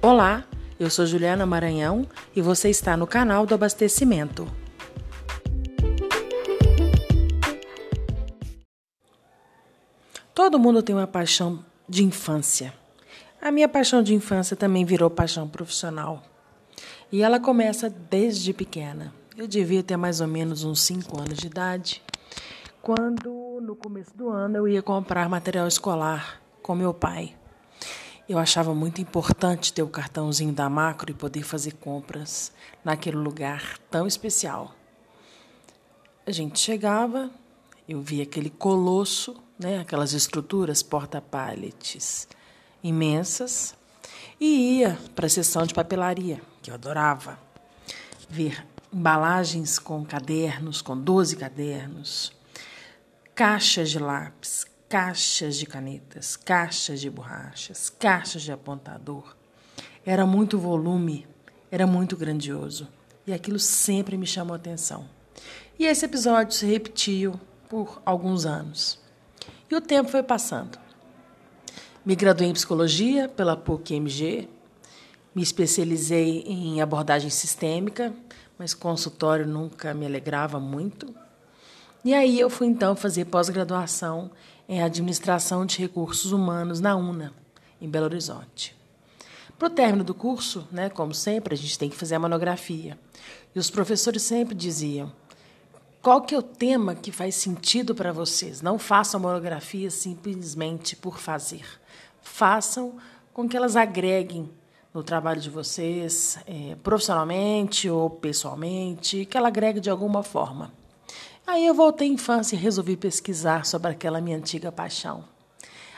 Olá, eu sou Juliana Maranhão e você está no canal do Abastecimento. Todo mundo tem uma paixão de infância. A minha paixão de infância também virou paixão profissional. E ela começa desde pequena. Eu devia ter mais ou menos uns 5 anos de idade, quando no começo do ano eu ia comprar material escolar com meu pai. Eu achava muito importante ter o cartãozinho da Macro e poder fazer compras naquele lugar tão especial. A gente chegava, eu via aquele colosso, né, aquelas estruturas porta-pallets imensas, e ia para a sessão de papelaria, que eu adorava. Ver embalagens com cadernos, com 12 cadernos, caixas de lápis, caixas de canetas, caixas de borrachas, caixas de apontador. Era muito volume, era muito grandioso e aquilo sempre me chamou atenção. E esse episódio se repetiu por alguns anos. E o tempo foi passando. Me graduei em psicologia pela PUC-MG, me especializei em abordagem sistêmica, mas consultório nunca me alegrava muito. E aí eu fui então fazer pós-graduação em Administração de Recursos Humanos na UNA, em Belo Horizonte. Para o término do curso, né, como sempre, a gente tem que fazer a monografia. E os professores sempre diziam: qual que é o tema que faz sentido para vocês? Não façam monografia simplesmente por fazer. Façam com que elas agreguem no trabalho de vocês, é, profissionalmente ou pessoalmente, que ela agregue de alguma forma. Aí eu voltei à infância e resolvi pesquisar sobre aquela minha antiga paixão.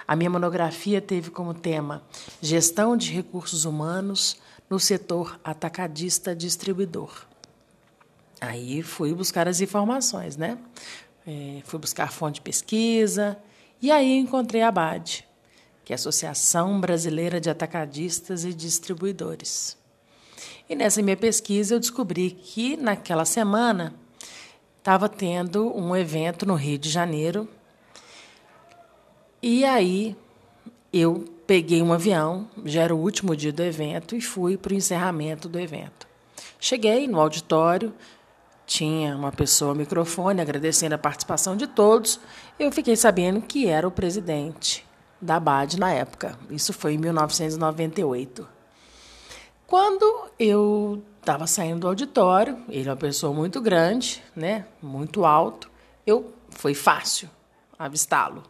A minha monografia teve como tema Gestão de Recursos Humanos no setor atacadista distribuidor. Aí fui buscar as informações, né? É, fui buscar fonte de pesquisa e aí encontrei a BAD, que é a Associação Brasileira de Atacadistas e Distribuidores. E nessa minha pesquisa eu descobri que naquela semana estava tendo um evento no Rio de Janeiro. E aí eu peguei um avião, já era o último dia do evento, e fui para o encerramento do evento. Cheguei no auditório, tinha uma pessoa ao microfone agradecendo a participação de todos. Eu fiquei sabendo que era o presidente da BAD na época. Isso foi em 1998. Quando eu estava saindo do auditório, ele é uma pessoa muito grande, né, muito alto. Eu foi fácil avistá-lo.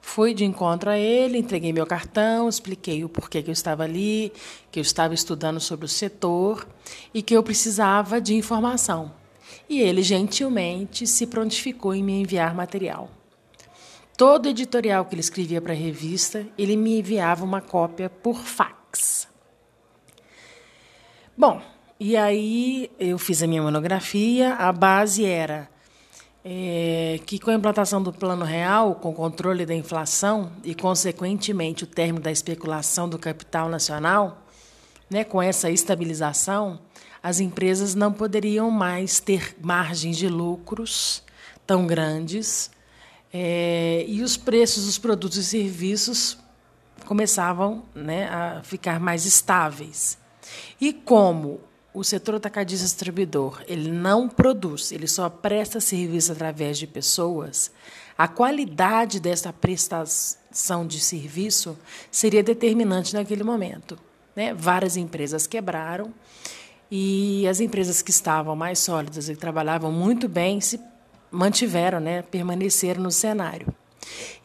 Fui de encontro a ele, entreguei meu cartão, expliquei o porquê que eu estava ali, que eu estava estudando sobre o setor e que eu precisava de informação. E ele gentilmente se prontificou em me enviar material. Todo editorial que ele escrevia para a revista, ele me enviava uma cópia por fax. Bom, e aí eu fiz a minha monografia. A base era é, que com a implantação do Plano Real, com o controle da inflação e, consequentemente, o término da especulação do capital nacional, né, com essa estabilização, as empresas não poderiam mais ter margens de lucros tão grandes é, e os preços dos produtos e serviços começavam né, a ficar mais estáveis. E como o setor atacadista distribuidor ele não produz, ele só presta serviço através de pessoas, a qualidade dessa prestação de serviço seria determinante naquele momento. Né? Várias empresas quebraram e as empresas que estavam mais sólidas e que trabalhavam muito bem se mantiveram, né? permaneceram no cenário.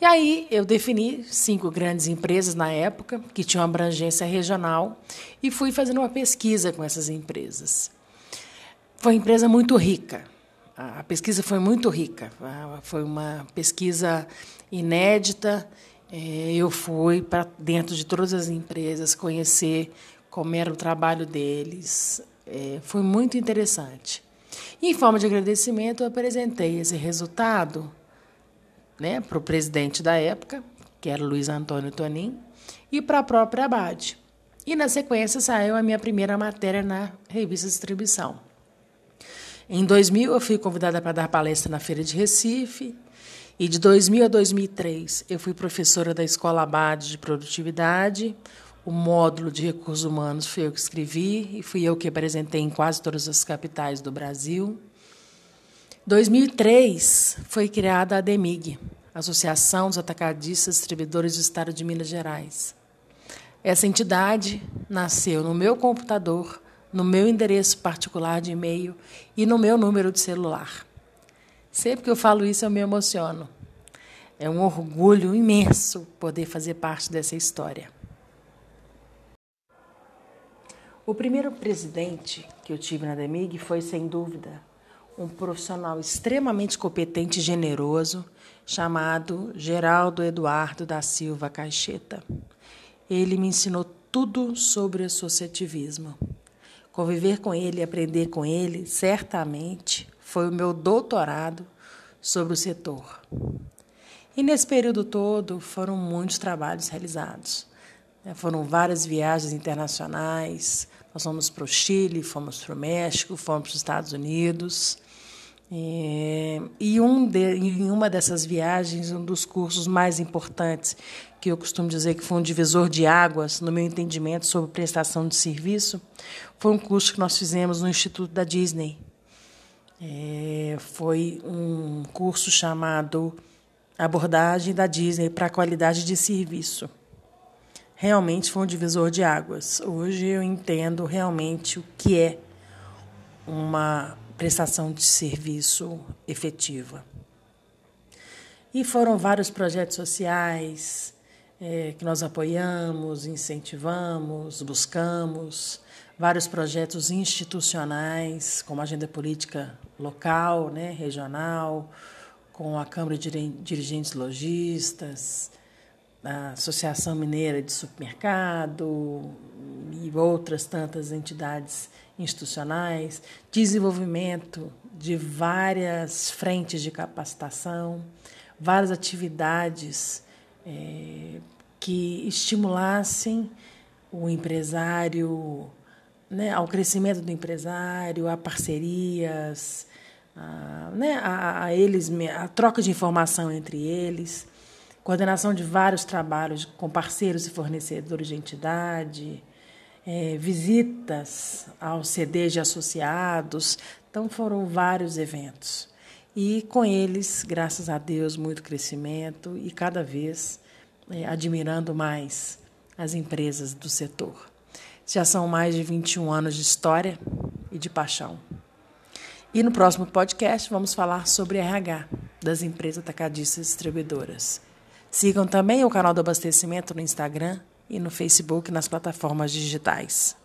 E aí eu defini cinco grandes empresas na época, que tinham abrangência regional, e fui fazendo uma pesquisa com essas empresas. Foi uma empresa muito rica. A pesquisa foi muito rica. Foi uma pesquisa inédita. É, eu fui para dentro de todas as empresas conhecer como era o trabalho deles. É, foi muito interessante. Em forma de agradecimento, eu apresentei esse resultado né, para o presidente da época, que era Luiz Antônio Tonin, e para a própria Abade. E na sequência saiu a minha primeira matéria na revista Distribuição. Em 2000 eu fui convidada para dar palestra na Feira de Recife, e de 2000 a 2003 eu fui professora da Escola Abade de Produtividade, o módulo de recursos humanos fui eu que escrevi e fui eu que apresentei em quase todas as capitais do Brasil. 2003 foi criada a ADEMIG, Associação dos Atacadistas Distribuidores do Estado de Minas Gerais. Essa entidade nasceu no meu computador, no meu endereço particular de e-mail e no meu número de celular. Sempre que eu falo isso, eu me emociono. É um orgulho imenso poder fazer parte dessa história. O primeiro presidente que eu tive na DEMIG foi, sem dúvida, um profissional extremamente competente e generoso, chamado Geraldo Eduardo da Silva Caixeta. Ele me ensinou tudo sobre associativismo. Conviver com ele e aprender com ele, certamente, foi o meu doutorado sobre o setor. E nesse período todo foram muitos trabalhos realizados. Né? Foram várias viagens internacionais. Nós fomos para o Chile, fomos para o México, fomos para os Estados Unidos. E, um de, em uma dessas viagens, um dos cursos mais importantes, que eu costumo dizer que foi um divisor de águas no meu entendimento sobre prestação de serviço, foi um curso que nós fizemos no Instituto da Disney. É, foi um curso chamado Abordagem da Disney para a Qualidade de Serviço. Realmente foi um divisor de águas. Hoje eu entendo realmente o que é uma prestação de serviço efetiva. E foram vários projetos sociais é, que nós apoiamos, incentivamos, buscamos, vários projetos institucionais, como agenda política local, né, regional, com a Câmara de Dirigentes Logistas, a Associação Mineira de Supermercado e outras tantas entidades institucionais, desenvolvimento de várias frentes de capacitação, várias atividades é, que estimulassem o empresário né, ao crescimento do empresário, a parcerias, a, né, a, a, eles, a troca de informação entre eles, coordenação de vários trabalhos com parceiros e fornecedores de entidade, é, visitas aos CDs de associados. Então, foram vários eventos. E com eles, graças a Deus, muito crescimento e cada vez é, admirando mais as empresas do setor. Já são mais de 21 anos de história e de paixão. E no próximo podcast vamos falar sobre RH das empresas atacadistas distribuidoras. Sigam também o canal do abastecimento no Instagram e no Facebook nas plataformas digitais.